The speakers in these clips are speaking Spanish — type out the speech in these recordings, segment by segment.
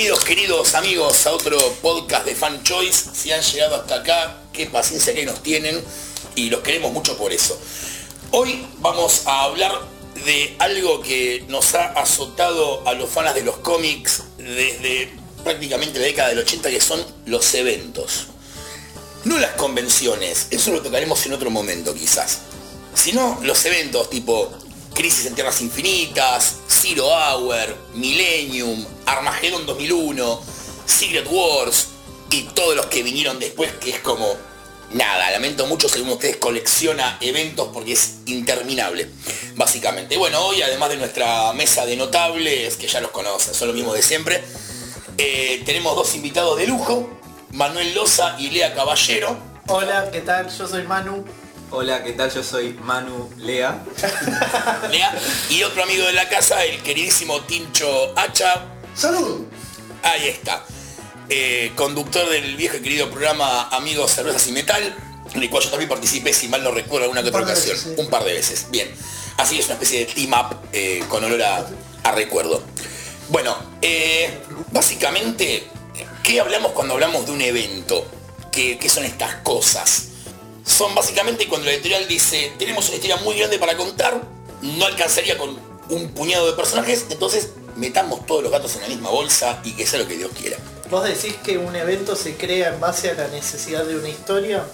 Bienvenidos queridos amigos a otro podcast de Fan Choice. Si han llegado hasta acá, qué paciencia que nos tienen y los queremos mucho por eso. Hoy vamos a hablar de algo que nos ha azotado a los fans de los cómics desde prácticamente la década del 80 que son los eventos. No las convenciones, eso lo tocaremos en otro momento quizás, sino los eventos tipo Crisis en Tierras Infinitas, Zero Hour, Millennium, Armageddon 2001, Secret Wars y todos los que vinieron después que es como nada, lamento mucho según ustedes colecciona eventos porque es interminable, básicamente. Bueno, hoy además de nuestra mesa de notables, que ya los conocen, son los mismos de siempre, eh, tenemos dos invitados de lujo, Manuel Loza y Lea Caballero. Hola, ¿qué tal? Yo soy Manu. Hola, ¿qué tal? Yo soy Manu Lea. Lea. Y otro amigo de la casa, el queridísimo Tincho Hacha. ¡Salud! Ahí está. Eh, conductor del viejo y querido programa Amigos Cervezas y Metal, en el cual yo también participé, si mal no recuerdo, alguna que otra ocasión. veces, sí. Un par de veces. Bien. Así es una especie de team up eh, con olor a, a recuerdo. Bueno, eh, básicamente, ¿qué hablamos cuando hablamos de un evento? ¿Qué, qué son estas cosas? Son básicamente cuando la editorial dice, tenemos una historia muy grande para contar, no alcanzaría con un puñado de personajes, entonces metamos todos los gatos en la misma bolsa y que sea lo que Dios quiera. ¿Vos decís que un evento se crea en base a la necesidad de una historia?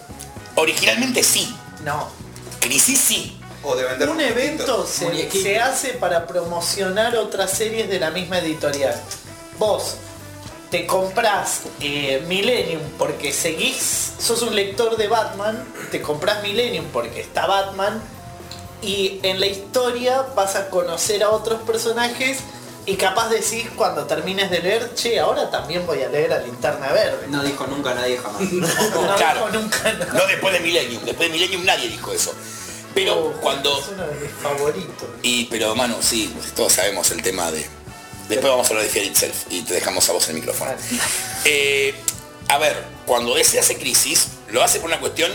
Originalmente sí, No. Crisis sí. O de vender Un evento se, se hace para promocionar otras series de la misma editorial. Vos te comprás eh, Millennium porque seguís, sos un lector de Batman, te comprás Millennium porque está Batman y en la historia vas a conocer a otros personajes y capaz decís cuando termines de leer, che, ahora también voy a leer a Linterna Verde. No dijo nunca nadie jamás. No, claro. dijo nunca nada. No después de Millennium, después de Millennium nadie dijo eso. Pero Oh, cuando... Es uno de mis favoritos. Y pero mano, sí, todos sabemos el tema de... Después vamos a hablar de Fear Itself y te dejamos a vos el micrófono. Eh, a ver, cuando DC hace crisis, lo hace por una cuestión,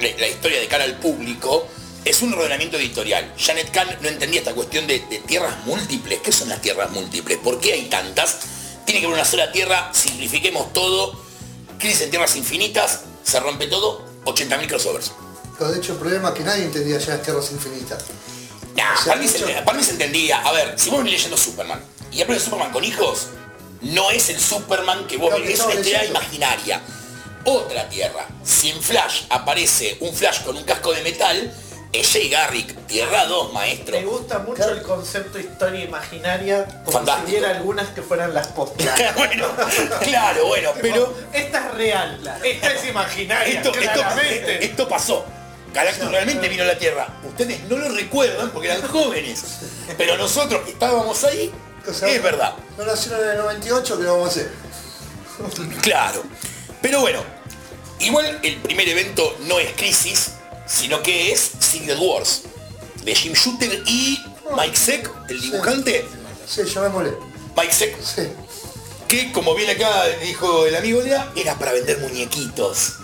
la, historia de cara al público, es un ordenamiento editorial. Janet Kahn no entendía esta cuestión de, de tierras múltiples. ¿Qué son las tierras múltiples? ¿Por qué hay tantas? Tiene que haber una sola tierra, simplifiquemos todo. Crisis en tierras infinitas, se rompe todo, 80.000 crossovers. Pero de hecho el problema es que nadie entendía ya las tierras infinitas. Nah, O sea, para, mí se, mucho- para mí se entendía. A ver, si vos venís leyendo Superman y de Superman con hijos, no es el Superman que vos venís, que es una leyendo. imaginaria. Otra tierra. Si en Flash aparece un Flash con un casco de metal, es Jay Garrick, Tierra 2, maestro. Me gusta mucho el concepto historia imaginaria, como Fantástico. si hubiera algunas que fueran las postas. bueno, claro, bueno, pero esta es real, esta es imaginaria, esto, esto, claramente. esto pasó. Galactus realmente vino a la Tierra. Ustedes no lo recuerdan porque eran jóvenes. Pero nosotros que estábamos ahí, O sea, es verdad. No nacieron en el 98, ¿qué vamos a hacer? Claro. Pero bueno, igual el primer evento no es Crisis, sino que es Secret Wars. De Jim Shooter y Mike Seck, el dibujante. Sí, llamémosle. Mike Seck, Sí. que como bien acá dijo el amigo Lea, era para vender muñequitos.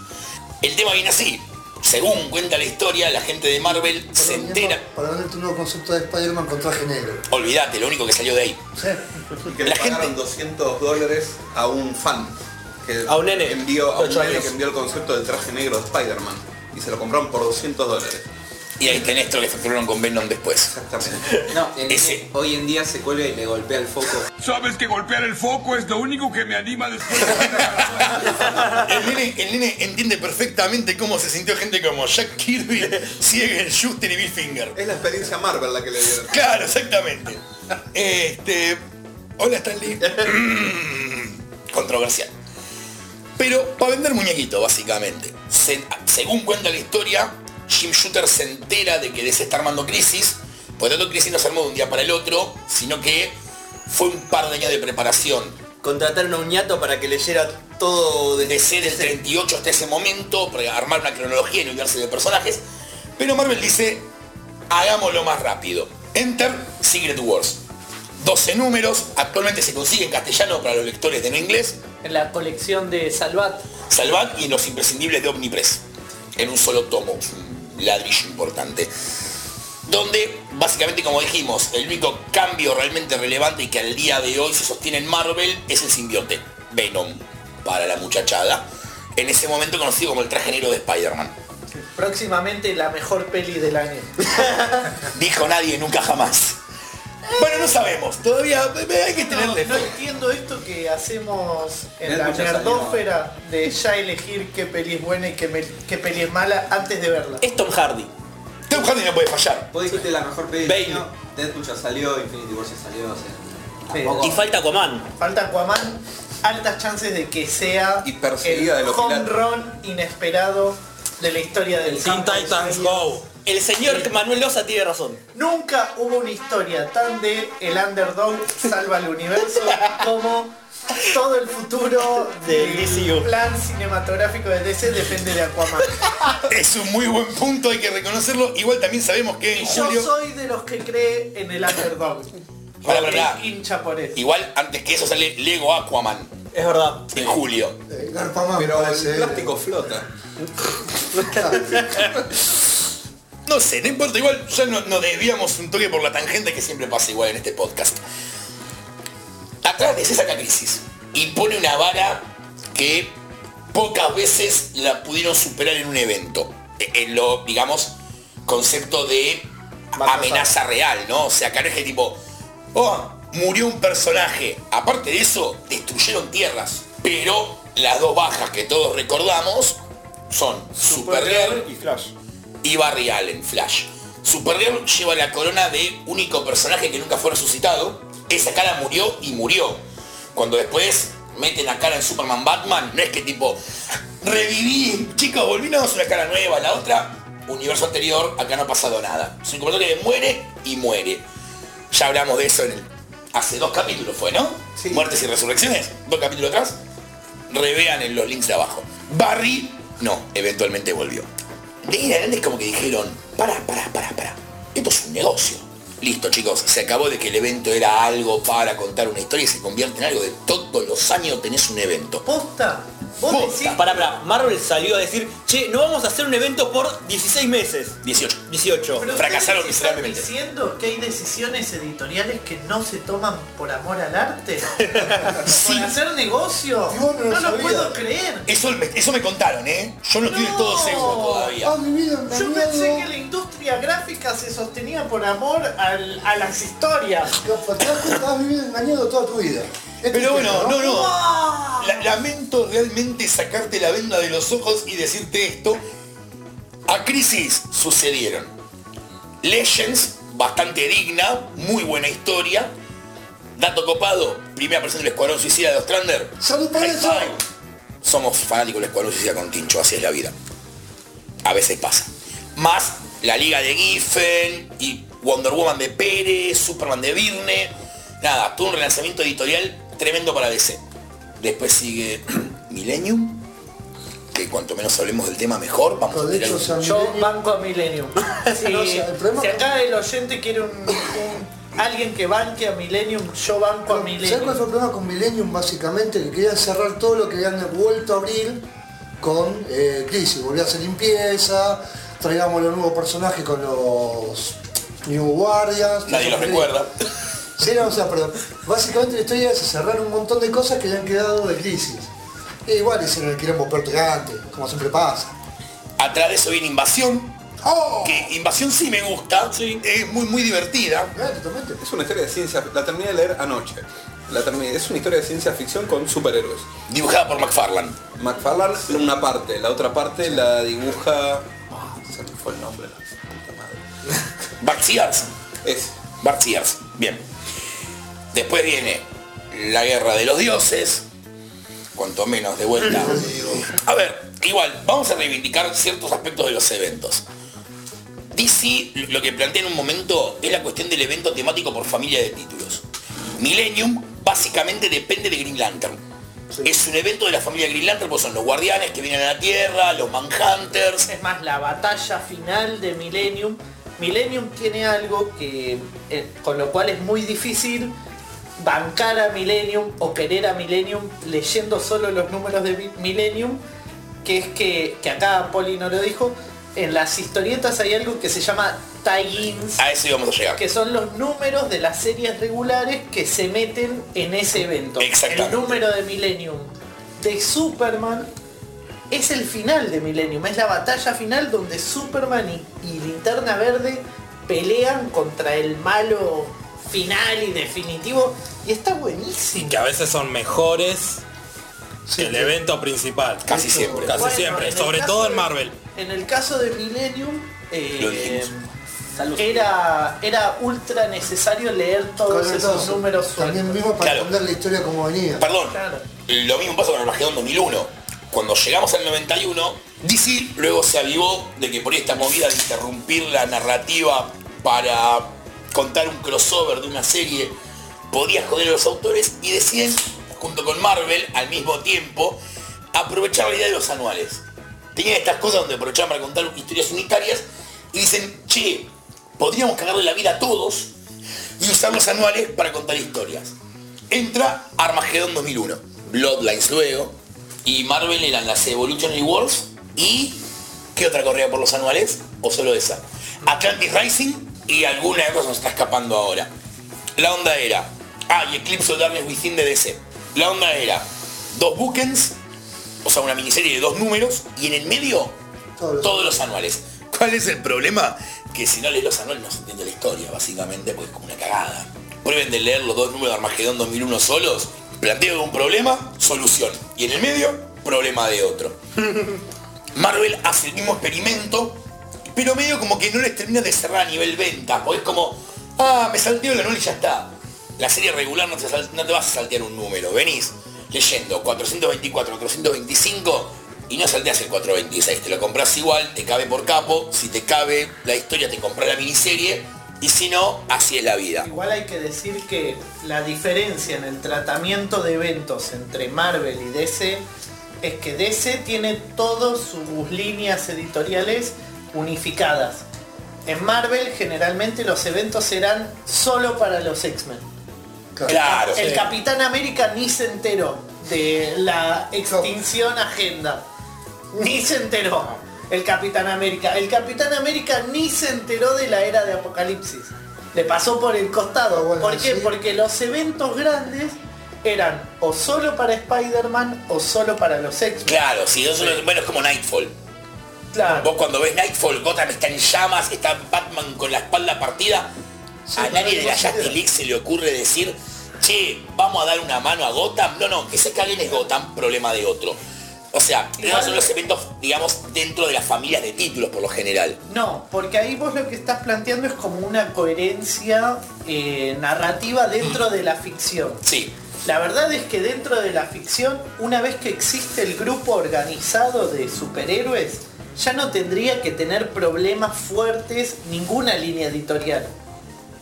El tema viene así. Según cuenta la historia, la gente de Marvel se entera. Para venderte un nuevo concepto de Spider-Man con traje negro. Olvídate, lo único que salió de ahí. Sí. Y que La le pagaron gente- 200 dólares a un fan. Que A un nene, Envió, a un nene que envió el concepto del traje negro de Spider-Man. Y se lo compraron por 200 dólares. Y ahí tenés que facturaron con Venom después. Exactamente. No, Ese- nene hoy en día se cuelga y le golpea el foco. Sabes que golpear el foco es lo único que me anima después de El nene, el nene entiende perfectamente cómo se sintió gente como Jack Kirby, Siegel, Schuster y Bill Finger. Es la experiencia Marvel la que le dieron. Claro, exactamente. Este. Hola Stanley. Controversial. Pero para vender muñequitos, básicamente. Se- según cuenta la historia, Jim Shooter se entera de que DC está armando crisis. Por lo tanto, crisis no se armó de un día para el otro, sino que fue un par de años de preparación. Contrataron a un ñato para que leyera todo desde DC del 38 hasta ese momento, para armar una cronología y un universo de personajes. Pero Marvel dice, hagámoslo más rápido. Enter Secret Wars. 12 números, actualmente se consigue en castellano para los lectores de no inglés, En la colección de Salvat, Salvat y en los imprescindibles de Omnipress. En un solo tomo, un ladrillo importante. donde básicamente como dijimos, el único cambio realmente relevante y que al día de hoy se sostiene en Marvel es el simbionte, Venom, para la muchachada, en ese momento conocido como el traje negro de Spider-Man. Próximamente la mejor peli del año. Dijo nadie nunca jamás. Bueno, no sabemos, todavía hay que No, tenerle no fe. entiendo esto que hacemos en la nerdófera de ya elegir qué peli es buena y qué, me- qué peli es mala antes de verla. Es Tom Hardy. Tom Hardy no puede fallar. Vos dijiste la mejor peli Bale. año, Deadpool ya salió, Infinity War ya salió, o sea. Sí. tampoco- Y falta Aquaman. Falta Aquaman, altas chances de que sea Y perseguida el de los home piratas. run inesperado de la historia del Teen campo de Titans. Go. El señor Manuel Loza tiene razón. Nunca hubo una historia tan de el underdog salva el universo como todo el futuro Del DCU. plan cinematográfico de DC depende de Aquaman. Es un muy buen punto, hay que reconocerlo. Igual también sabemos que en Y yo julio... soy de los que cree en el underdog. Pará. hincha por eso. Igual antes que eso sale Lego Aquaman Es verdad. en julio. Eh, Garpamán Pero el plástico flota. No sé, no importa, igual ya no- nos desviamos un toque por la tangente que siempre pasa igual en este podcast. Atrás de saca crisis y pone una vara que pocas veces la pudieron superar en un evento. E- En lo, digamos, concepto de amenaza real, ¿no? O sea, acá no es que tipo, oh, murió un personaje. Aparte de eso, destruyeron tierras. Pero las dos bajas que todos recordamos son Supergirl y Flash. Y Barry Allen, Flash. Supergirl lleva la corona de único personaje que nunca fue resucitado. Esa cara murió y murió. Cuando después meten la cara en Superman Batman, no es que tipo, reviví, chicos, volvimos una cara nueva, la otra, universo anterior, acá no ha pasado nada. Es un que muere y muere. Ya hablamos de eso en el, hace dos capítulos fue, ¿no? Sí. Muertes y resurrecciones, dos capítulos atrás. Revean en los links de abajo. Barry, no, eventualmente volvió. De en adelante como que dijeron, pará, pará, pará, pará. Esto es un negocio. Listo chicos, se acabó de que el evento era algo para contar una historia y se convierte en algo de todos los años tenés un evento. ¿Posta? ¿Vos Posta. decís Para, para, Marvel salió a decir, che, no vamos a hacer un evento por 16 meses. 18. 18. Pero Fracasaron ustedes están miserablemente. diciendo que hay decisiones editoriales que no se toman por amor al arte? Sí. ¿Por hacer negocio? No lo no puedo creer. Eso, me- eso me contaron, ¿eh? Yo no estoy del todo No. seguro todavía. Vivido Yo pensé que la industria gráfica se sostenía por amor al- a las historias. Te das cuenta, has vivido engañado toda tu vida. Pero bueno, no, no. Lamento realmente sacarte la venda de los ojos y decirte esto. A Crisis sucedieron. Legends, bastante digna, muy buena historia. Dato copado, primera persona del Escuadrón Suicida de Ostrander. ¡Salud por eso! Somos fanáticos del Escuadrón Suicida con Tincho, así es la vida. A veces pasa. Más la Liga de Giffen y Wonder Woman de Pérez, Superman de Virne. Nada, todo un relanzamiento editorial tremendo para DC. Después sigue Millennium, que cuanto menos hablemos del tema mejor, vamos Pero a de hecho, San Yo Millennium- banco a Millennium. Si, No, o sea, el problema- si acá el oyente quiere un, un- alguien que banque a Millennium, yo banco a ¿Sabes cuál fue Millennium. el problema con Millennium? Básicamente que querían cerrar todo lo que habían vuelto a abrir con eh, Crisis. Volvió a hacer limpieza, traigamos los nuevos personajes con los New Guardians. Nadie los recuerda. Sí, no, o sea, pero básicamente la historia es cerrar un montón de cosas que habían quedado de Crisis. E igual hicieron el quilombo antes, como siempre pasa. Atrás de eso viene Invasión, ¡Oh! que Invasión sí me gusta, es muy muy divertida. Ah, totalmente. Es una historia de ciencia, la terminé de leer anoche. La terminé, es una historia de ciencia ficción con superhéroes. Dibujada por McFarlane. McFarlane una parte, la otra parte la dibuja. Ah, se me fue el nombre, la puta madre. Bart Sears. Es. Bart Sears. Bien. Después viene la guerra de los dioses. Cuanto menos de vuelta. A ver, igual, vamos a reivindicar ciertos aspectos de los eventos. DC lo que plantea en un momento es la cuestión del evento temático por familia de títulos. Millennium básicamente depende de Green Lantern. Es un evento de la familia Green Lantern, pues son los guardianes que vienen a la Tierra, los Manhunters. Es más, la batalla final de Millennium. Millennium tiene algo que, eh, con lo cual es muy difícil bancar a Millennium o querer a Millennium leyendo solo los números de Mi- Millennium, que es que, que acá Poli no lo dijo, en las historietas hay algo que se llama tie-ins, A eso íbamos a llegar. que son los números de las series regulares que se meten en ese evento. Exactamente. El número de Millennium de Superman es el final de Millennium, es la batalla final donde Superman y, y Linterna Verde pelean contra el malo final y definitivo y está buenísimo. Que a veces son mejores Sí, que el evento principal. Casi siempre. Casi Bueno, siempre. el Sobre todo en de- Marvel. En el caso de Millennium, eh, era, era ultra necesario leer todos esos eso, números También mismo para Claro. entender la historia como venía. Perdón, Claro. lo mismo pasa con Armagedón 2001. Cuando llegamos al 91, DC luego se avivó de que por ahí esta movida de interrumpir la narrativa para contar un crossover de una serie podía joder a los autores y deciden, junto con Marvel, al mismo tiempo, aprovechar la idea de los anuales. Tenían estas cosas donde aprovechaban para contar historias unitarias y dicen, che, podríamos cagarle la vida a todos y usar los anuales para contar historias. Entra Armagedón 2001, Bloodlines luego, y Marvel eran las Evolutionary Wars y... ¿Qué otra corría por los anuales? ¿O solo esa? Atlantis Rising y alguna de cosas nos está escapando ahora. La onda era... Ah, y Eclipse of Darkness Within de DC. La onda era dos bookends, o sea, una miniserie de dos números, y en el medio Todos los- todos los anuales. ¿Cuál es el problema? Que si no lees los anuales no se entiende la historia, básicamente, porque es como una cagada. Prueben de leer los dos números de Armagedón 2001 solos, planteo un problema, solución. Y en el medio, problema de otro. Marvel hace el mismo experimento, pero medio como que no les termina de cerrar a nivel venta, porque es como, ah, me salteo el anual y ya está. La serie regular no te, no vas a saltear un número, venís leyendo 424, 425 y no salteas el 426, te lo compras igual, te cabe por capo, si te cabe la historia te compras la miniserie y si no, así es la vida. Igual hay que decir que la diferencia en el tratamiento de eventos entre Marvel y DC es que DC tiene todas sus líneas editoriales unificadas. En Marvel generalmente los eventos eran solo para los X-Men. Claro, El sí. Capitán América ni se enteró de la extinción agenda. Ni se enteró. El Capitán América. El Capitán América ni se enteró de la era de Apocalipsis. Le pasó por el costado. Ah, bueno, ¿Por qué? sí. Porque los eventos grandes eran o solo para Spider-Man o solo para los X-Men. Claro, si solo- bueno, es como Nightfall. Claro. Vos cuando ves Nightfall, Gotham está en llamas, está Batman con la espalda partida, Sí, a nadie de la. Justice League se le ocurre decir, che, vamos a dar una mano a Gotham. No, no, que se caguen es Gotham, problema de otro. O sea, esos son los eventos, digamos, dentro de las familias de títulos por lo general. No, porque ahí vos lo que estás planteando es como una coherencia eh, narrativa dentro de la ficción. Sí, La verdad es que dentro de la ficción, una vez que existe el grupo organizado de superhéroes, ya no tendría que tener problemas fuertes ninguna línea editorial.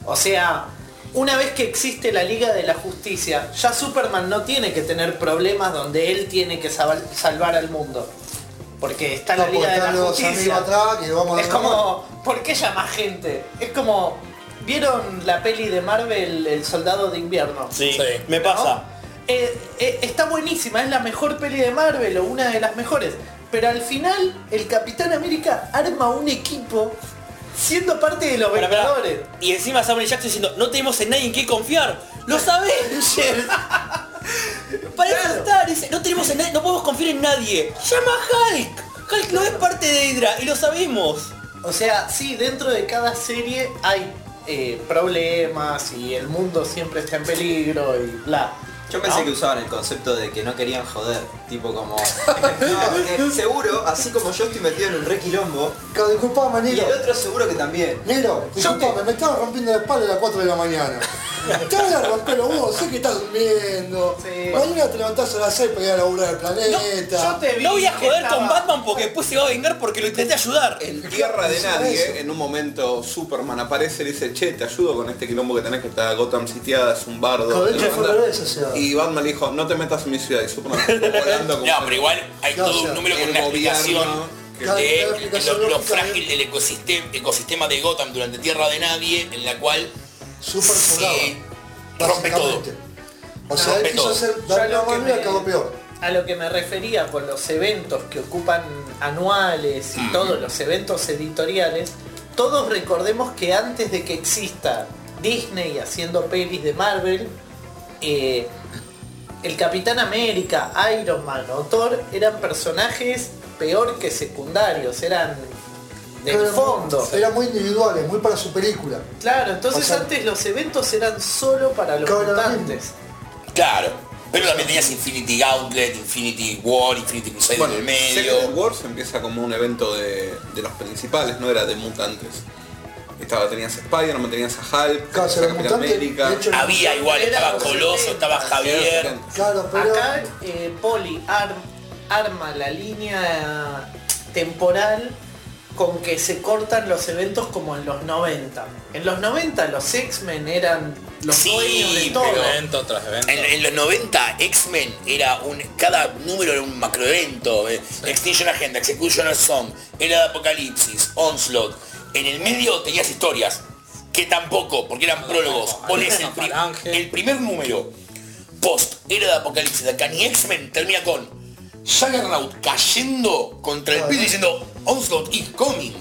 O sea, una vez que existe la Liga de la Justicia, ya Superman no tiene que tener problemas donde él tiene que sal- salvar al mundo. Porque está la Liga de la Justicia. amigos atrás que vamos a Es como, ¿por qué llama gente? Es como, ¿vieron la peli de Marvel, El Soldado de Invierno? Sí, Sí. me pasa. Eh, eh, está buenísima, es la mejor peli de Marvel o una de las mejores. Pero al final, el Capitán América arma un equipo siendo parte de los. Vengadores. Y encima Samuel Jackson diciendo, no tenemos en nadie en qué confiar. ¡Los Avengers! Para Claro. está, dice, no tenemos en nadie, no podemos confiar en nadie. Llama a Hulk. Hulk no es parte de Hydra y lo sabemos. O sea, sí, dentro de cada serie hay eh, problemas y el mundo siempre está en peligro y bla. Yo pensé ¿No? que usaban el concepto de que no querían joder, tipo como... No, seguro, así como yo estoy metido en un re quilombo, Claro, Disculpame, y negro. el otro seguro que también. Negro, disculpame, me estaba rompiendo la espalda a las 4 de la mañana. Te voy a romper los huevos, sé que estás durmiendo. Sí. Mañana te levantás a las 6 para ir a laburar el planeta. Yo te vi No voy a joder con Batman porque después se va a vengar porque lo intenté ayudar. En tierra de Eso. nadie, en un momento Superman aparece y le dice, che, te ayudo con este quilombo que tenés que está Gotham sitiada, es un bardo. De te hecho lo fue manda". al revés, o sea. Y Batman le dijo, no te metas en mi ciudad. Y Superman volando como no, pero igual hay No, todo o sea, un número con una explicación Claro, de explicación lo, frágil del ecosistema, ecosistema de Gotham durante Tierra de Nadie, en la cual Super soldado. rompe todo. básicamente. O sea, él quiso hacer que peor. a lo que me refería con los eventos que ocupan anuales y todos los eventos editoriales, todos recordemos que antes de que exista Disney haciendo pelis de Marvel, eh, el Capitán América, Iron Man o Thor eran personajes peor que secundarios, eran del Pero fondo. Eran muy individuales, muy para su película. Claro, entonces O sea- antes los eventos eran solo para los Claro, mutantes. Claro. Pero también tenías Infinity Gauntlet, Infinity War, Infinity Crusade Bueno, en el Secret medio. Wars empieza como un evento de, de los principales, no era de mutantes. Estaba, tenías a Spider-Man, tenías a Hulk, Claro, tenías a Capitán América. hecho, Había igual, estaba los Coloso, 70, estaba Javier. Claro, pero Acá eh, Poli ar- arma la línea temporal con que se cortan los eventos como en los 90. En los 90 los X-Men eran los Sí, dueños de pero- todo. Evento tras evento. En, en los 90 X-Men era un. cada número era un macroevento. eh, Extinction Agenda, Executioner Song, Era de Apocalipsis, Onslaught. En el medio tenías historias. Que tampoco, porque eran prólogos. Pones el, el primer número post Era de Apocalipsis de acá, ni X-Men termina con Juggernaut cayendo contra el piso diciendo Onslaught is coming.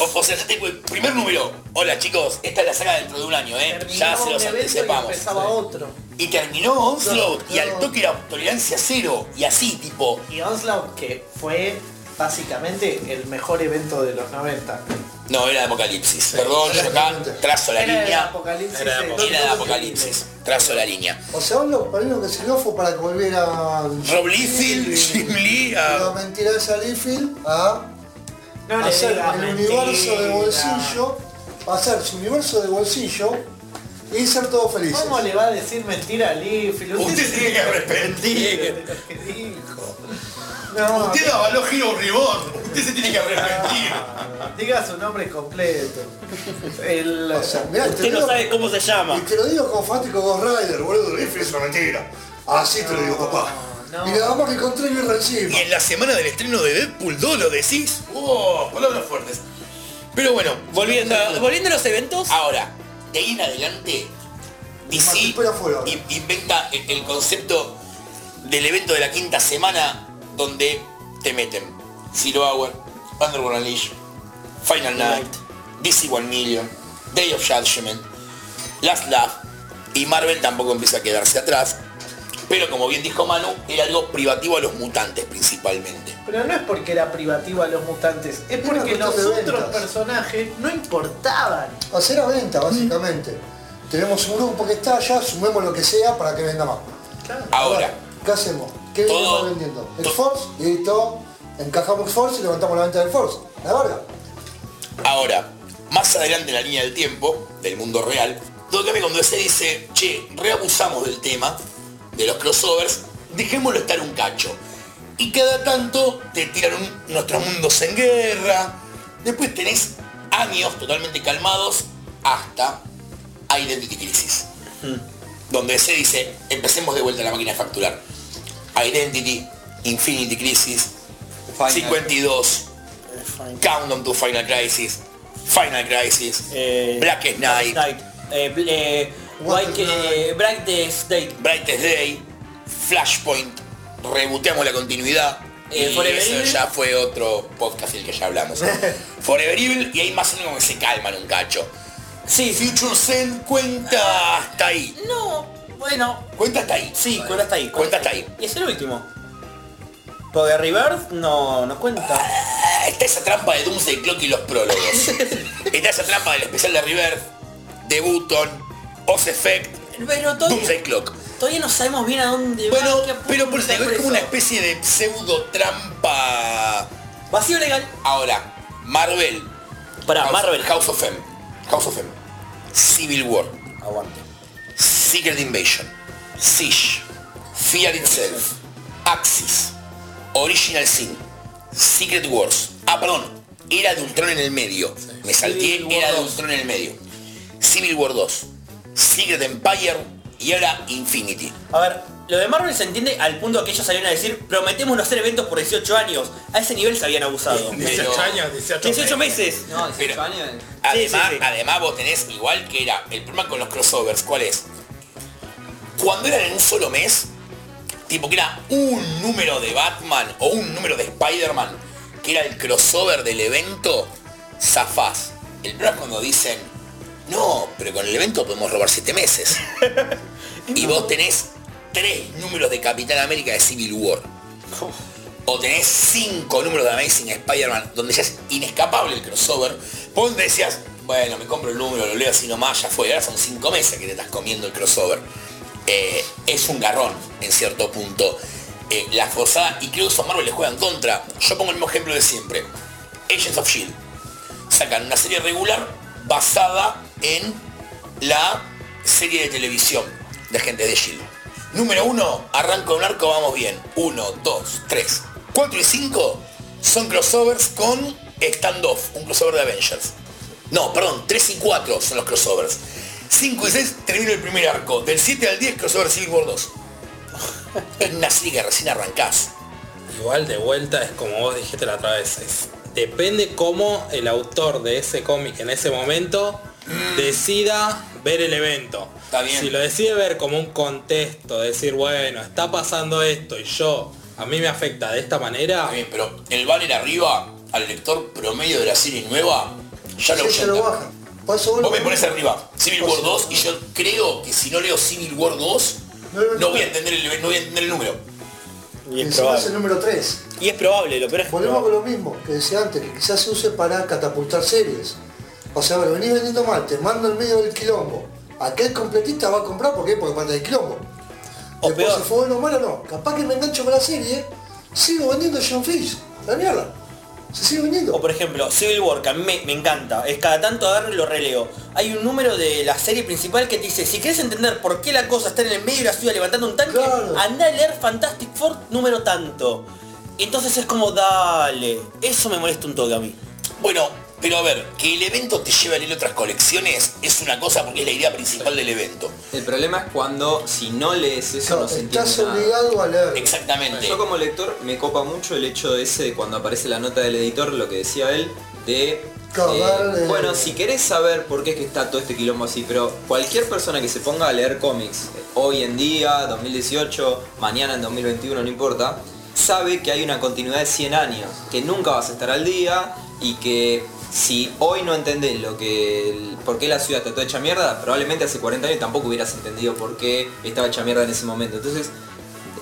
O, o sea, ya tengo el primer número. Hola chicos, esta es la saga dentro de un año, ¿eh? ya se los y anticipamos. empezaba otro. Y terminó Onslaught No, y al toque era tolerancia cero. Y así, tipo, Y Onslaught que fue básicamente el mejor evento de los 90. no, era de Apocalipsis. Perdón, yo acá trazo la Era línea. Apocalipsis. Era de- de Era de Apocalipsis. Trazo la línea. O sea, mí lo que sirvió fue para que volviera Rob Liefeld, Jim Lee, La a- mentira esa Liefeld a No hacer el mentira. universo de bolsillo, hacer su universo de bolsillo y ser todos felices. ¿Cómo le va a decir mentira a Liefeld? Usted tiene que arrepentir. No, Usted avaló Hero Reborn. Usted se tiene que arrepentir. diga su nombre completo. El, O sea, mirá, te Usted no digo- sabe cómo se llama. Y te lo digo como fanático de Ghost Rider, boludo, es una mentira. Así te lo digo, papá. no. Y nada más que encontré Birra encima. Y en la semana del estreno de Deadpool 2 lo decís. ¡Oh! Palabras fuertes. Pero bueno, Volviendo, volviendo a los eventos, Ahora, de ahí en adelante, DC Espera afuera. in- inventa el, el concepto del evento de la quinta semana donde te meten Zero Hour, Underworld Unleashed, Final Night, DC One Million, Day of Judgment, Last Laugh y Marvel tampoco empieza a quedarse atrás. Pero como bien dijo Manu, era algo privativo a los mutantes principalmente. Pero no es porque era privativo a los mutantes, es porque los otros ventas. personajes no importaban. Hacer a venta, básicamente. Tenemos un grupo que está allá, sumemos lo que sea para que venda más. Ahora, ¿Qué hacemos? ¿Qué Todo- venimos vendiendo? El to- Force, y listo. Encajamos el Force y levantamos la venta del Force. La verga. Ahora, más adelante en la línea del tiempo, del mundo real, donde cuando se dice, che, reabusamos del tema, de los crossovers, dejémoslo estar un cacho. Y cada tanto te tiran un- nuestros mundos en guerra. Después tenés años totalmente calmados hasta Identity Crisis. Donde se dice, empecemos de vuelta la máquina de facturar. Identity, Infinity Crisis, Final. 52, Countdown to Final Crisis, Final Crisis, eh, Black Knight, Night, eh, eh, What White, eh, Brightest Day, Brightest Day, Flashpoint, reboteamos la continuidad. Eh, y Forever eso Evil. ya fue otro podcast el que ya hablamos. Forever Evil y ahí más o menos que se calman un cacho. Sí, sí. Future Zen cuenta hasta ahí. No, bueno, Cuenta hasta ahí. sí, cuenta hasta ahí. Cuenta hasta ahí. Y es el último. Porque Rebirth no, no cuenta. Ah, Está esa trampa de Doomsday Clock y los prólogos. Está esa trampa del especial de Rebirth, de Button, Oz Effect, Pero todavía, Doomsday Clock. todavía no sabemos bien a dónde Bueno, va. pero por eso es como una especie de pseudo trampa. Vacío legal. Ahora, Marvel. Para House, Marvel. House of M. House of M. Civil War. Aguante. Secret Invasion. Siege. Fear Itself. Axis. Original Sin. Secret Wars. Ah, perdón. Era de Ultron en el medio. Me salté, Civil War era de 2. Ultron en el medio. Civil War 2. Secret Empire. Y ahora Infinity. A ver, lo de Marvel se entiende al punto que ellos salieron a decir prometemos no hacer eventos por 18 años. A ese nivel se habían abusado. 18 años, 18 18 meses. No, 18 Pero- años. Además, sí, sí. además vos tenés igual que era el problema con los crossovers, ¿cuál es? Cuando eran en un solo mes, tipo que era un número de Batman o un número de Spider-Man, que era el crossover del evento, zafás. El problema es cuando dicen, no, pero con el evento podemos robar siete meses. y vos tenés tres números de Capitán América de Civil War. O tenés cinco números de Amazing Spider-Man, donde ya es inescapable el crossover. Vos decías, bueno, me compro el número, lo leo así nomás, ya fue. Ahora son cinco meses que te estás comiendo el crossover. Eh, es un garrón, en cierto punto. Eh, la forzada, y Marvel les juegan contra. Yo pongo el mismo ejemplo de siempre. Agents of Shield. Sacan una serie regular basada en la serie de televisión de gente de Shield. Número uno, arranco un arco, vamos bien. Uno, dos, tres. Cuatro y cinco son crossovers con standoff, un crossover de Avengers. No, perdón, 3 y 4 son los crossovers. 5 y 6 termina el primer arco. Del 7 al 10 crossover Civil War 2. Es una serie que recién arrancás. Igual de vuelta es como vos dijiste la otra vez. es- depende cómo el autor de ese cómic en ese momento decida ver el evento. Está bien. Si lo decide ver como un contexto, decir, bueno, está pasando esto y yo, a mí me afecta de esta manera, Está bien, pero el banner arriba, al lector promedio de la serie nueva, ya lo Sí, lo baja. Por eso vos Vos lo- me pones arriba, Civil War 2, y yo creo que si no leo Civil War 2, No lo no voy a entender el, no voy a entender el número. Y es es el probable. número 3. Y es probable, lo peor es que Volvemos con probable. lo mismo que decía antes, que quizás se use para catapultar series. O sea, bueno, venís vendiendo mal, te mando en medio del quilombo. Aquel completista va a comprar, ¿por qué? Porque manda el quilombo. O Después, peor. si fue bueno o malo, no. Capaz que me engancho con la serie, sigo vendiendo John Fish. La mierda. Se sigue vendiendo. O por ejemplo, Civil War, que a mí me, me encanta, es cada tanto agarro y lo releo. Hay un número de la serie principal que te dice, si quieres entender por qué la cosa está en el medio de la ciudad levantando un tanque, Claro. anda a leer Fantastic Four número tanto. Entonces es como, dale, eso me molesta un toque a mí. Bueno, pero a ver, que el evento te lleve a leer otras colecciones es una cosa porque es la idea principal del evento. El problema es cuando si no lees eso no se estás entiende nada. obligado a leer. Exactamente. Yo como lector me copa mucho el hecho de ese de cuando aparece la nota del editor, lo que decía él, de eh, bueno, si querés saber por qué es que está todo este quilombo así, pero cualquier persona que se ponga a leer cómics eh, hoy en día, 2018, mañana en 2021, no importa, sabe que hay una continuidad de 100 años, que nunca vas a estar al día y que si hoy no entendés lo que el- por qué la ciudad está toda hecha mierda, probablemente hace 40 años tampoco hubieras entendido por qué estaba hecha mierda en ese momento. Entonces,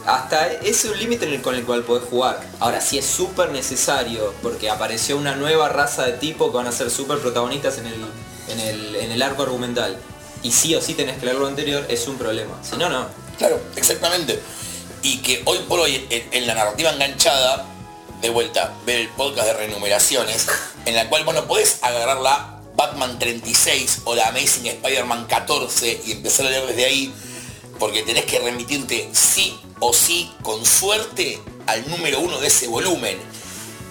hasta es un límite con el cual podés jugar. Ahora, si es súper necesario, porque apareció una nueva raza de tipo que van a ser súper protagonistas en el, en, el, en el arco argumental, y sí o sí tenés que leer lo anterior, es un problema. Si no, no. Claro, exactamente. Y que hoy por hoy en, en la narrativa enganchada, de vuelta, ver el podcast de renumeraciones, en la cual vos no podés agarrar la Batman 36 o la Amazing Spider-Man 14 y empezar a leer desde ahí, porque tenés que remitirte sí o sí, con suerte, al número uno de ese volumen.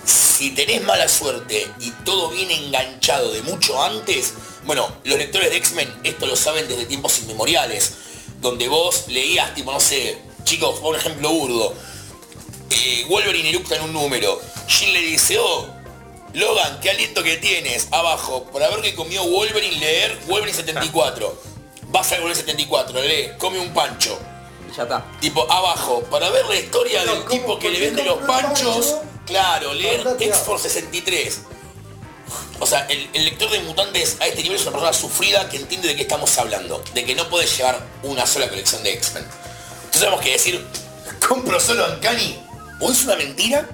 Si tenés mala suerte y todo viene enganchado de mucho antes, bueno, los lectores de X-Men esto lo saben desde tiempos inmemoriales, donde vos leías, tipo, no sé, chicos, por ejemplo burdo, eh, Wolverine eructa en un número, Jean le dice, oh, Logan, qué aliento que tienes, abajo, por haber que comió Wolverine, leer Wolverine 74, vas al Wolverine 74, lee, come un pancho, Ya está. Tipo, abajo, para ver la historia No, del ¿cómo? tipo que ¿Por le vende los panchos, pancho? claro, leer X-Force 63. O sea, el, el lector de mutantes a este nivel es una persona sufrida que entiende de qué estamos hablando, de que no puede llevar una sola colección de X-Men. Entonces tenemos que decir, compro solo Uncanny, o es una mentira,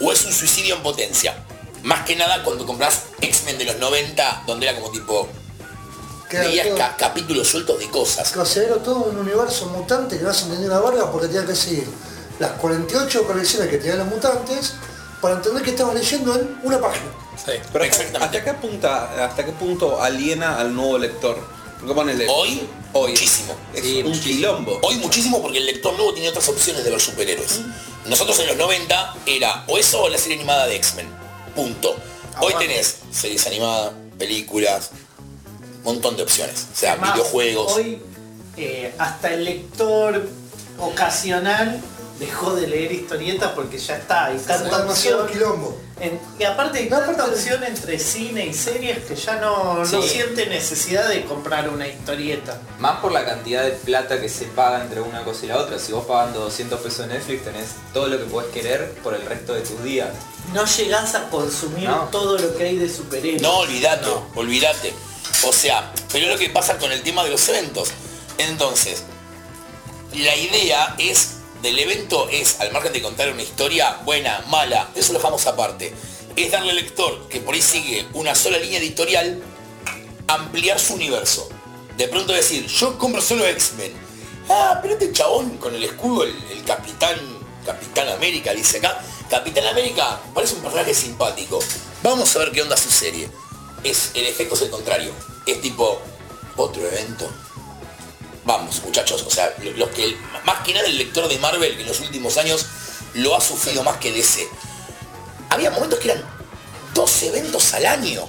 o es un suicidio en potencia. Más que nada cuando compras X-Men de los 90, donde era como tipo, veías ca- capítulos sueltos de cosas. considero todo un universo mutante que no se entendió una verga porque tenía que seguir las 48 colecciones que tenían los mutantes para entender que estabas leyendo en una página. Sí. Pero Exactamente. ¿hasta qué punta, hasta qué punto aliena al nuevo lector? Porque ponele, Hoy, hoy muchísimo. es Sí, un muchísimo. quilombo. Hoy muchísimo porque el lector nuevo tiene otras opciones de ver superhéroes. Nosotros en los 90 era o eso o la serie animada de X-Men. Punto. Hoy tenés series animadas, películas, montón de opciones. O sea, Además, videojuegos. Hoy eh, hasta el lector ocasional dejó de leer historietas porque ya está, Es tanta quilombo. en- y aparte hay No, tanta aparte- opción entre cine y series que ya no, siente necesidad de comprar una historieta. Más por la cantidad de plata que se paga entre una cosa y la otra. Si vos pagando 200 pesos en Netflix tenés todo lo que podés querer por el resto de tus días. No llegás a consumir No. todo lo que hay de superhéroes. No, olvídate, olvídate. O sea, pero es lo que pasa con el tema de los eventos. Entonces, la idea es del evento es, al margen de contar una historia buena, mala, eso lo dejamos aparte. Es darle al lector que por ahí sigue una sola línea editorial, ampliar su universo. De pronto decir, yo compro solo X-Men. Ah, pero este chabón con el escudo, el, el capitán, Capitán América, dice acá. Capitán América parece un personaje simpático. Vamos a ver qué onda su serie. Es, el efecto es el contrario. Es tipo, otro evento. Vamos, muchachos, o sea, lo- que más que nada el lector de Marvel que en los últimos años lo ha sufrido más que DC. Había momentos que eran dos eventos al año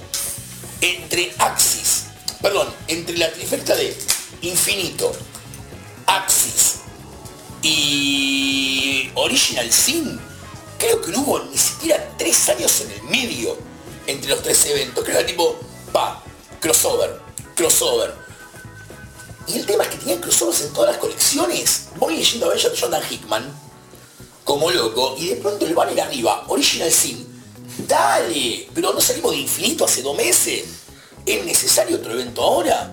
entre Axis, perdón, entre la trifecta de Infinito, Axis y Original Sin, creo que no hubo ni siquiera tres años en el medio entre los tres eventos, que era tipo, pa, crossover, crossover. Y el tema es que tenían crossovers en todas las colecciones. Voy leyendo a Avengers de Jonathan Hickman, como loco, y de pronto el banner arriba, Original Sin. Dale, pero no salimos de infinito hace dos meses. ¿Es necesario otro evento ahora?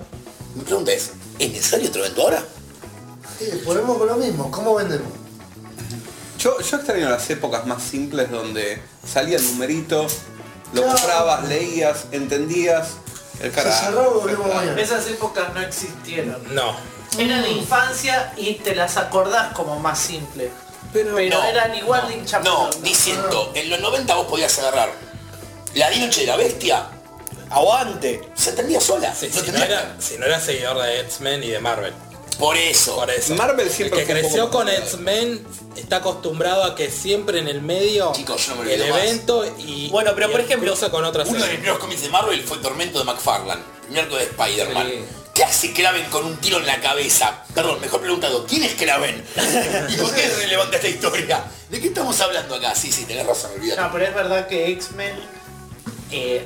Mi pregunta es, ¿es necesario otro evento ahora? Sí, ponemos con lo mismo, ¿cómo vendemos? Yo, yo extraño las épocas más simples donde salía el numerito, lo Claro. comprabas, leías, entendías, el Se cerró, volvemos mañana. Esas épocas no existieron. No. Eran de infancia y te las acordás como más simple. Pero, No, eran igual no, de hincha No, diciendo, en los 90 vos podías agarrar la noche de la bestia, Aguante. se entendía sola. Sí, no si, no era, si no era seguidor de X-Men y de Marvel. Por eso. Por eso. Marvel siempre El que creció poco con. X-Men está acostumbrado a que siempre en el medio Chicos, yo no me el más. evento y Bueno, pero y por ejemplo, con otras Uno de series. primeros cómics de Marvel fue Tormento de McFarlane, primer arco de Spider-Man. Sí. ¿Qué hace Kraven con un tiro en la cabeza? Perdón, mejor preguntado, ¿quién es Kraven? ¿Y por qué es relevante esta historia? ¿De qué estamos hablando acá? Sí, sí, tenés razón, olvídate. No, pero es verdad que X-Men. eh,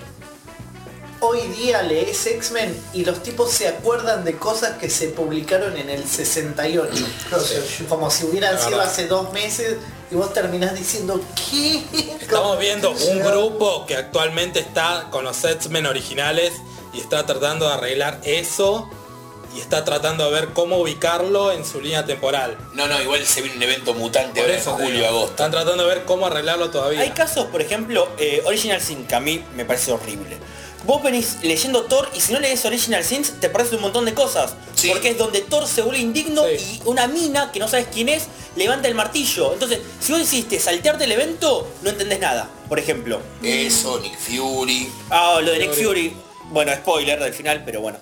hoy día lees X-Men y los tipos se acuerdan de cosas que se publicaron en el 68. Claro, Sergio. Como si hubieran sido hace dos meses y vos terminás diciendo ¿qué? Estamos viendo un grupo que actualmente está con los X-Men originales y está tratando de arreglar eso y está tratando de ver cómo ubicarlo en su línea temporal. No, no, igual se viene un evento mutante Por ahora en julio, agosto. Están tratando de ver cómo arreglarlo todavía. Hay casos, por ejemplo, eh, Original Sin, que a mí me parece horrible. Vos venís leyendo Thor y si no lees Original Sins te perdés un montón de cosas. Sí. Porque es donde Thor se vuelve indigno Sí. y una mina que no sabes quién es levanta el martillo. Entonces, si vos hiciste saltearte el evento, no entendés nada. Por ejemplo. Eso, Nick Fury. Ah, lo de Nick Fury. Bueno, spoiler del final, pero bueno.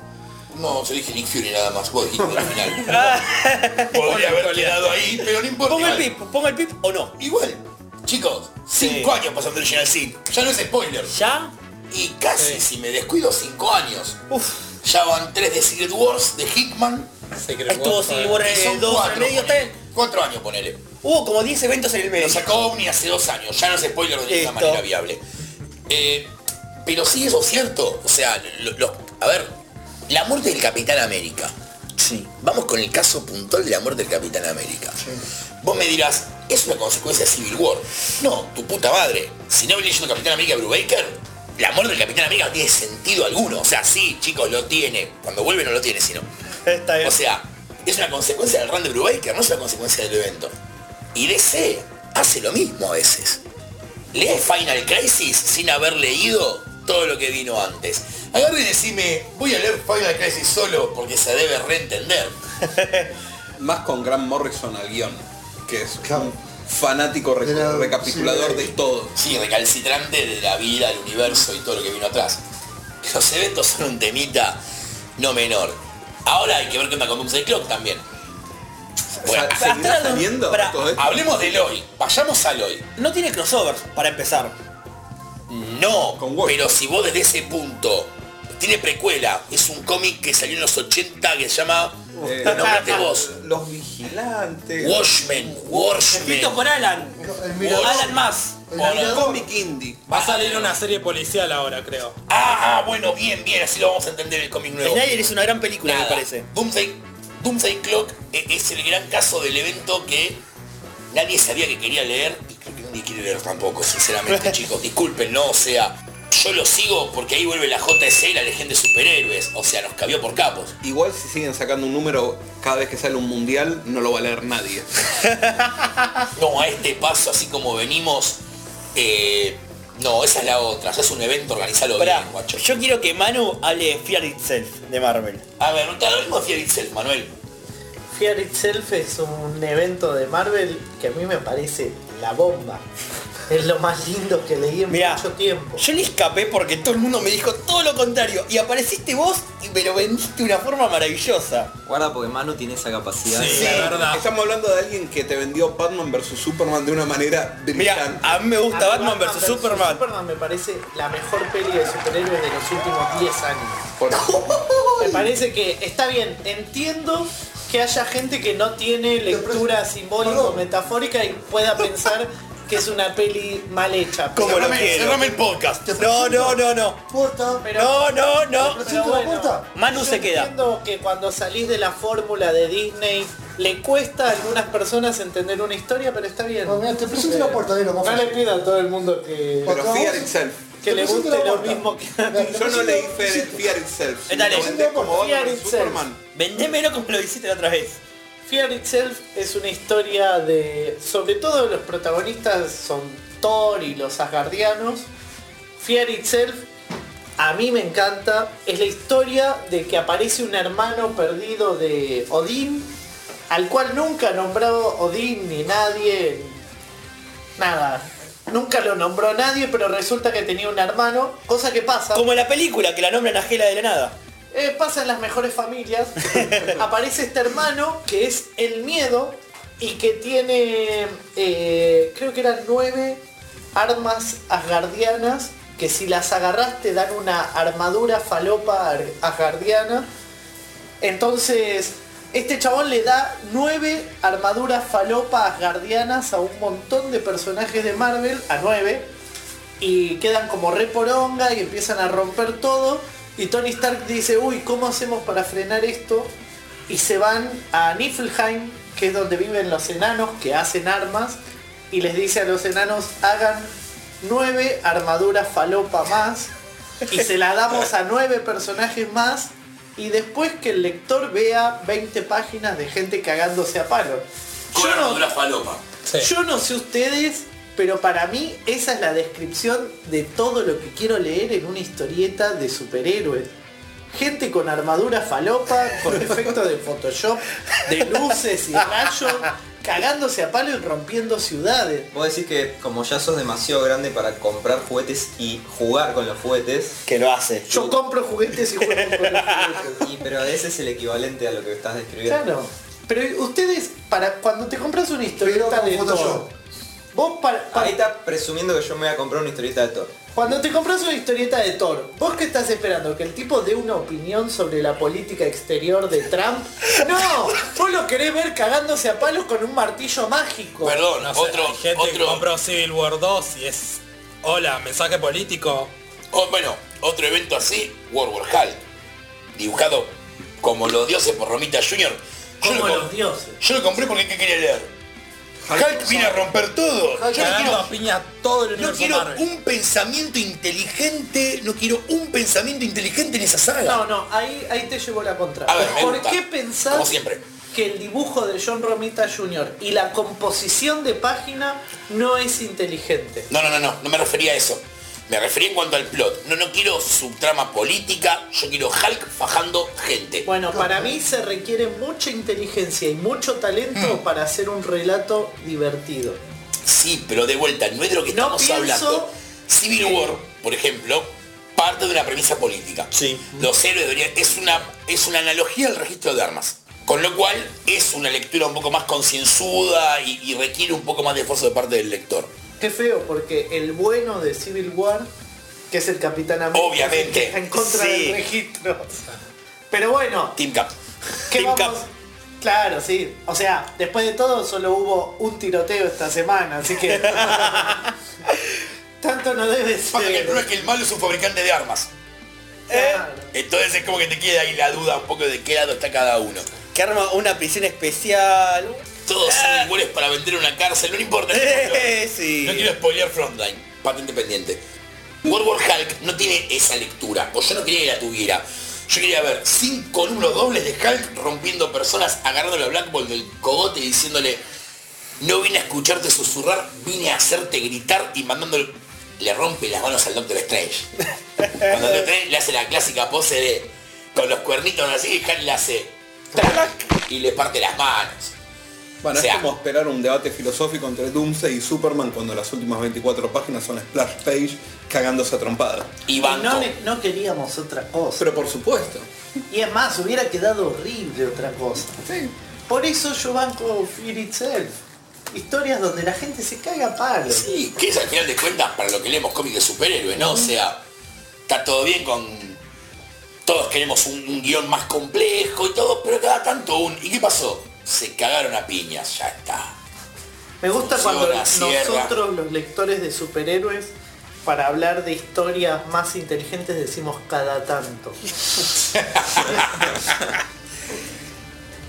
No, yo dije Nick Fury nada más, vos dijiste al final. Podría haber quedado ahí, pero no importa. Ponga el pip, ponga el pip o no. Igual, chicos, cinco años pasando Original Sin. Ya no es spoiler. ¿Ya? Y casi, si me descuido, cinco años. Uf. Ya van tres de Secret Wars de Hickman. Secret Estuvo Wars, Civil eh, War Y en son el 2 en el cuatro, medio, ponele. está bien. Cuatro años, ponele. Hubo como 10 eventos en el medio. Lo sacó Omni hace dos años, ya no es spoiler de ninguna manera viable. Eh, pero sí, eso es cierto. O sea, lo- lo- a ver, la muerte del Capitán América. Sí. Vamos con el caso puntual de la muerte del Capitán América. Vos me dirás, es una consecuencia de Civil War. No, tu puta madre. Si no venís leyendo Capitán América de Brubaker, la muerte del Capitán América no tiene sentido alguno. O sea, sí, chicos, lo tiene. Cuando vuelve no lo tiene, sino. Está bien. O sea, es una consecuencia del run de Brubaker, no es una consecuencia del evento. Y DC hace lo mismo a veces. Lee Final Crisis sin haber leído todo lo que vino antes. Agarre y decime, voy a leer Final Crisis solo porque se debe reentender. Más con Grant Morrison al guion, que es un fanático re- la- recapitulador sí, de todo. Sí, recalcitrante de la vida, del universo y todo lo que vino atrás. Los eventos son un temita no menor. Ahora hay que ver qué onda con Doomsday Clock también. Bueno, Sa- ¿Seguirá hasta- saliendo para- todo esto? hablemos del hoy. Vayamos al hoy. No tiene crossovers, para empezar. No, pero si vos desde ese punto tiene precuela, es un cómic que salió en los 80 que se llama Eh, Lo nombraste vos. Los vigilantes. adelante. Watchmen, Escrito Watchmen. por Alan. El Alan más. el Cómic indie. Va a salir una serie policial ahora, creo. Ah, bueno, bien, bien, así lo vamos a entender el cómic nuevo. Snyder es una gran película, Nada, me parece. Doomsday, Doomsday Clock e- es el gran caso del evento que nadie sabía que quería leer y creo que nadie quiere leer tampoco, sinceramente, chicos. Disculpen, no, o sea, yo lo sigo porque ahí vuelve la y la Legión de Superhéroes. O sea, nos cabió por capos. Igual si siguen sacando un número cada vez que sale un mundial, no lo va a leer nadie. No, a este paso, así como venimos, eh, no, esa es la otra. Ya es un evento, organizalo Pará, bien, guacho. yo quiero que Manu hable de Fear Itself de Marvel. A ver, te lo mismo Fear Itself, Manuel. Fear Itself es un evento de Marvel que a mí me parece la bomba. Es lo más lindo que leí en Mirá, mucho tiempo. yo le escapé porque todo el mundo me dijo todo lo contrario. Y apareciste vos y me lo vendiste de una forma maravillosa. Guarda porque Manu tiene esa capacidad. Sí, la verdad. Estamos hablando de alguien que te vendió Batman vs Superman de una manera Mira, brillante. a mí me gusta A mí Batman vs Superman. Superman me parece la mejor peli de superhéroes de los últimos 10 años. Por- Me parece que está bien, entiendo que haya gente que no tiene lectura simbólica o metafórica y pueda pensar que es una peli mal hecha. ¿Cómo Pero- lo quiero? cerrame el podcast. No, no, no, no. Puerta. Pero- No, no, no. Pero bueno. Manu se queda. Entiendo que cuando salís de la fórmula de Disney le cuesta a algunas personas entender una historia, pero está bien. Bueno, mira, te presento la puerta, más No le pido a todo el mundo que, Pero Fear Itself. que le guste lo mismo que a mí. Yo no leí Fear, Fear Itself. Eh, dale. Como Fear Itself. Superman. Vendémelo como lo hiciste la otra vez. Fear Itself es una historia de. Sobre todo los protagonistas son Thor y los Asgardianos. Fear Itself a mí me encanta. Es la historia de que aparece un hermano perdido de Odín, al cual nunca nombró Odín ni nadie. Nada. Nunca lo nombró nadie, pero resulta que tenía un hermano, cosa que pasa. Como en la película que la nombran a Gela de la nada. Eh, pasa en las mejores familias. Aparece este hermano que es el miedo y que tiene, eh, creo que eran nueve armas asgardianas que si las agarras te dan una armadura falopa ar- asgardiana. Entonces, este chabón le da nueve armaduras falopa asgardianas a un montón de personajes de Marvel, a nueve, y quedan como re poronga y empiezan a romper todo. Y Tony Stark dice, uy, ¿cómo hacemos para frenar esto? Y se van a Niflheim, que es donde viven los enanos que hacen armas, y les dice a los enanos, hagan nueve armaduras falopa más, y se la damos a nueve personajes más, y después que el lector vea 20 páginas de gente cagándose a palo. Con Yo no- falopa. Sí. yo no sé ustedes, pero para mí esa es la descripción de todo lo que quiero leer en una historieta de superhéroes. Gente con armadura falopa, con efectos de Photoshop, de luces y rayos, cagándose a palo y rompiendo ciudades. Vos decís que como ya sos demasiado grande para comprar juguetes y jugar con los juguetes, Que lo hace. Yo compro juguetes y juego con los juguetes. y, pero ese es el equivalente a lo que estás describiendo. Claro. Pero ustedes, para cuando te compras una historieta de Photoshop. Vos para, para- Ahí está presumiendo que yo me voy a comprar una historieta de Thor. Cuando te compras una historieta de Thor, ¿vos qué estás esperando? ¿Que el tipo dé una opinión sobre la política exterior de Trump? No, vos lo querés ver cagándose a palos con un martillo mágico. Perdón, No sé, otro, hay gente que compró Civil War 2 y es... Hola, mensaje político. oh, bueno, otro evento así, World War Hulk, dibujado como los dioses por Romita Jr. Yo Como lo, com- los dioses. yo lo compré porque ¿qué quería leer? Hulk viene a romper todo. Yo no quiero, a piña todo el no quiero Marvel. un pensamiento inteligente, no quiero un pensamiento inteligente en esa saga. No, no, ahí, ahí te llevo la contra. A ver, ¿Por qué pensás Como siempre. que el dibujo de John Romita Jr. y la composición de página no es inteligente? No, no, no, no, no me refería a eso. Me refería en cuanto al plot. No, no quiero subtrama política, yo quiero Hulk fajando gente. Bueno, para mí se requiere mucha inteligencia y mucho talento Mm. para hacer un relato divertido. Sí, pero de vuelta, no es de lo que No estamos hablando. Civil War, por ejemplo, parte de una premisa política. Sí. Los héroes deberían. Es una, es una analogía al registro de armas. Con lo cual es una lectura un poco más concienzuda y, y requiere un poco más de esfuerzo de parte del lector. Qué feo, porque el bueno de Civil War, que es el Capitán América, Obviamente. que está en contra Sí. del registro. Pero bueno, Team Cap. ¿qué Team vamos, Claro, sí. O sea, después de todo solo hubo un tiroteo esta semana, así que... Tanto no debe que el ser. problema es que el malo es un fabricante de armas. Claro. Entonces es como que te queda ahí la duda un poco de qué lado está cada uno. Que arma una prisión especial. Todos son iguales para vender una cárcel, no importa. Eh, sí. No quiero spoilear Frontline, patente pendiente. World War Hulk no tiene esa lectura, o yo no quería que la tuviera. Yo quería ver cinco números dobles de Hulk rompiendo personas, agarrándole a Black Bolt del cogote y diciéndole, no vine a escucharte susurrar, vine a hacerte gritar y mandándole, le rompe las manos al Doctor Strange. Cuando Doctor Strange le hace la clásica pose de, con los cuernitos así, y Hulk le hace, ¡trac! y le parte las manos. Bueno, O sea- es como esperar un debate filosófico entre Doomsday y Superman cuando las últimas 24 páginas son splash page cagándose a trompada. Y Y banco. no, le- no queríamos otra cosa. Pero por supuesto. Y es más, hubiera quedado horrible otra cosa. Por eso yo banco Fear Itself. Historias donde la gente se caga a palos. Sí, que es al final de cuentas para lo que leemos cómics de superhéroes, ¿no? O sea, está todo bien con... Todos queremos un, un guion más complejo y todo, pero cada tanto un... ¿Y qué pasó? Se cagaron a piñas, ya está. Me gusta cuando cierra. nosotros, los lectores de superhéroes, para hablar de historias más inteligentes decimos cada tanto.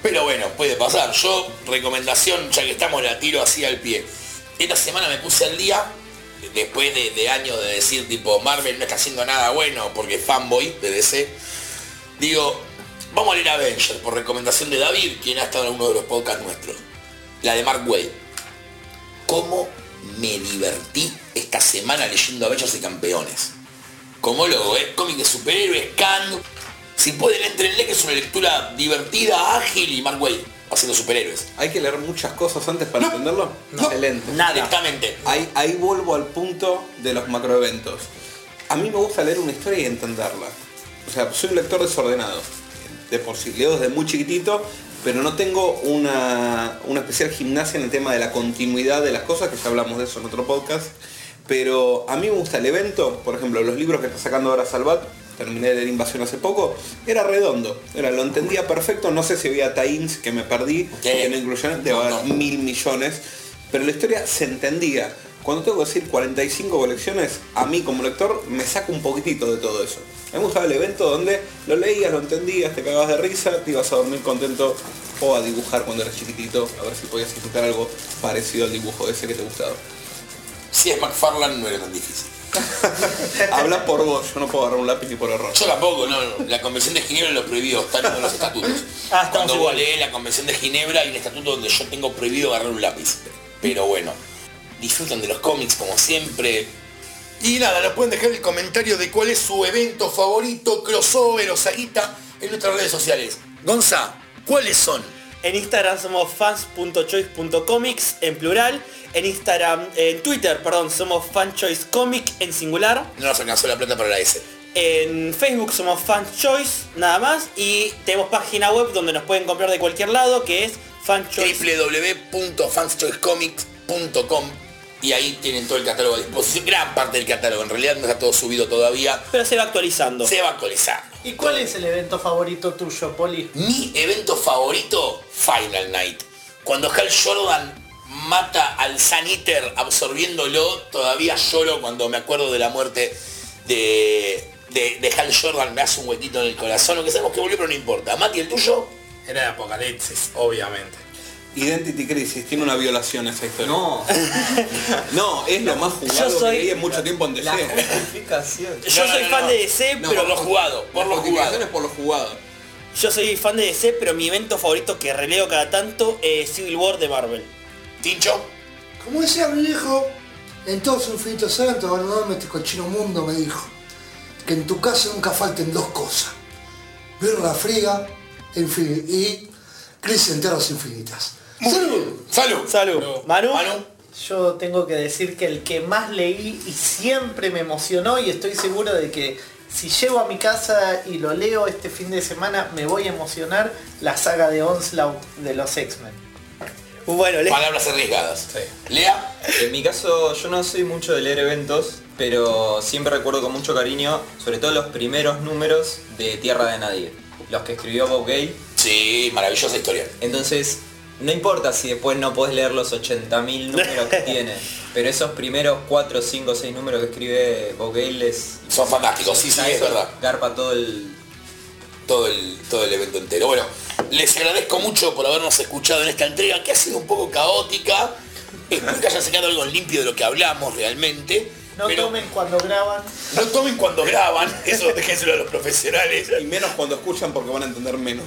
Pero bueno, puede pasar. Yo, recomendación, ya que estamos, la tiro así al pie. Esta semana me puse al día, después de, de años de decir tipo, Marvel no está haciendo nada bueno porque es fanboy de DC. Digo, vamos a leer Avengers por recomendación de David, quien ha estado en uno de los podcasts nuestros. La de Mark Wade. ¿Cómo me divertí esta semana leyendo Avengers y Campeones? Como logo, ¿eh? Cómic de superhéroes, Kang. Si pueden, entrenle que es una lectura divertida, ágil y Mark Wade haciendo superhéroes. Hay que leer muchas cosas antes para No, entenderlo. no, Excelente. Nada. Directamente. Ahí, ahí vuelvo al punto de los macroeventos. A mí me gusta leer una historia y entenderla. O sea, soy un lector desordenado. De por sí, leo desde muy chiquitito, pero no tengo una, una especial gimnasia en el tema de la continuidad de las cosas, que ya hablamos de eso en otro podcast. Pero a mí me gusta el evento, por ejemplo, los libros que está sacando ahora Salvat, terminé de leer Invasión hace poco, era redondo, era, lo entendía perfecto, no sé si había tie-ins que me perdí, que no incluyeron, de No, haber no. mil millones, pero la historia se entendía. Cuando tengo que decir 45 colecciones, a mí como lector me saca un poquitito de todo eso. Me gustaba el evento donde lo leías, lo entendías, te cagabas de risa, te ibas a dormir contento o a dibujar cuando eras chiquitito, a ver si podías ejecutar algo parecido al dibujo ese que te gustaba. Si es McFarlane no era tan difícil. Habla por vos, yo no puedo agarrar un lápiz ni por error. Yo tampoco, no, no. La Convención de Ginebra lo prohibió, está en los estatutos. Ah, Cuando vos lees la Convención de Ginebra hay un estatuto donde yo tengo prohibido agarrar un lápiz. Pero bueno, disfrutan de los cómics como siempre. Y nada, nos pueden dejar el comentario de cuál es su evento favorito, crossover o saguita en nuestras redes sociales. Gonza, ¿cuáles son? En Instagram somos fans.choice.comics en plural. En Instagram, en Twitter, perdón, somos fanchoicecomic en singular. No nos alcanzó la plata para la S. En Facebook somos fanchoice, nada más. Y tenemos página web donde nos pueden comprar de cualquier lado, que es fanchoice. www.fanschoicecomics.com y ahí tienen todo el catálogo a disposición, gran parte del catálogo, en realidad no está todo subido todavía, Pero se va actualizando. se va a actualizar. ¿Y cuál es el evento favorito tuyo, Poli? Mi evento favorito, Final Night. Cuando Hal Jordan mata al Sun Eater absorbiéndolo, todavía lloro cuando me acuerdo de la muerte de, de, de Hal Jordan, me hace un huequito en el corazón, lo que sabemos que volvió, pero no importa. Mati, ¿el tuyo? Era de Apocalipsis, obviamente. Identity Crisis, tiene una violación esa historia. No, No, es lo más jugado Yo soy- que leí en mucho tiempo en DC. la justificación. Yo No, soy no, fan no. de DC, No, pero por lo jugado, por lo jugado. es por lo jugado. yo soy fan de DC, pero mi evento favorito que releo cada tanto es Civil War de Marvel. Tincho, Como decía mi viejo, en todo su infinito santo, abandonarme este cochino mundo, me dijo, que en tu casa nunca falten dos cosas. Birra fría infin- y crisis en tierras infinitas. ¡Salud! salud. Salud. Manu. Manu, Yo tengo que decir que el que más leí y siempre me emocionó y estoy seguro de que si llego a mi casa y lo leo este fin de semana me voy a emocionar la saga de Onslaught de los X-Men. Bueno, palabras arriesgadas. Lea, En mi caso yo no soy mucho de leer eventos, pero siempre recuerdo con mucho cariño, sobre todo los primeros números de Tierra de Nadie. Los que escribió Bob Gay, Sí. Maravillosa historia. Entonces, no importa si después no podés leer los 80.000 números que tiene, pero esos primeros 4, 5, 6 números que escribe Bob. Son fantásticos, sí, sí, es verdad. Garpa todo el... todo el, todo el evento entero. Bueno, les agradezco mucho por habernos escuchado en esta entrega que ha sido un poco caótica. Espero que hayan sacado algo limpio de lo que hablamos realmente. No pero tomen cuando graban. no tomen cuando graban, eso déjenselo a los profesionales. Y menos cuando escuchan porque van a entender menos.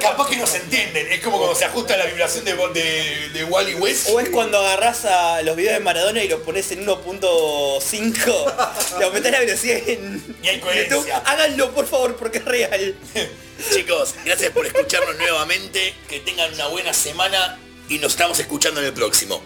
Capaz que no se entienden, es como cuando se ajusta la vibración de, de, de Wally West. O es cuando agarrás a los videos de Maradona y los pones en 1.5, le aumentás la velocidad en Y hay coherencia. YouTube. Háganlo por favor porque es real. Chicos, gracias por escucharnos nuevamente, que tengan una buena semana y nos estamos escuchando en el próximo.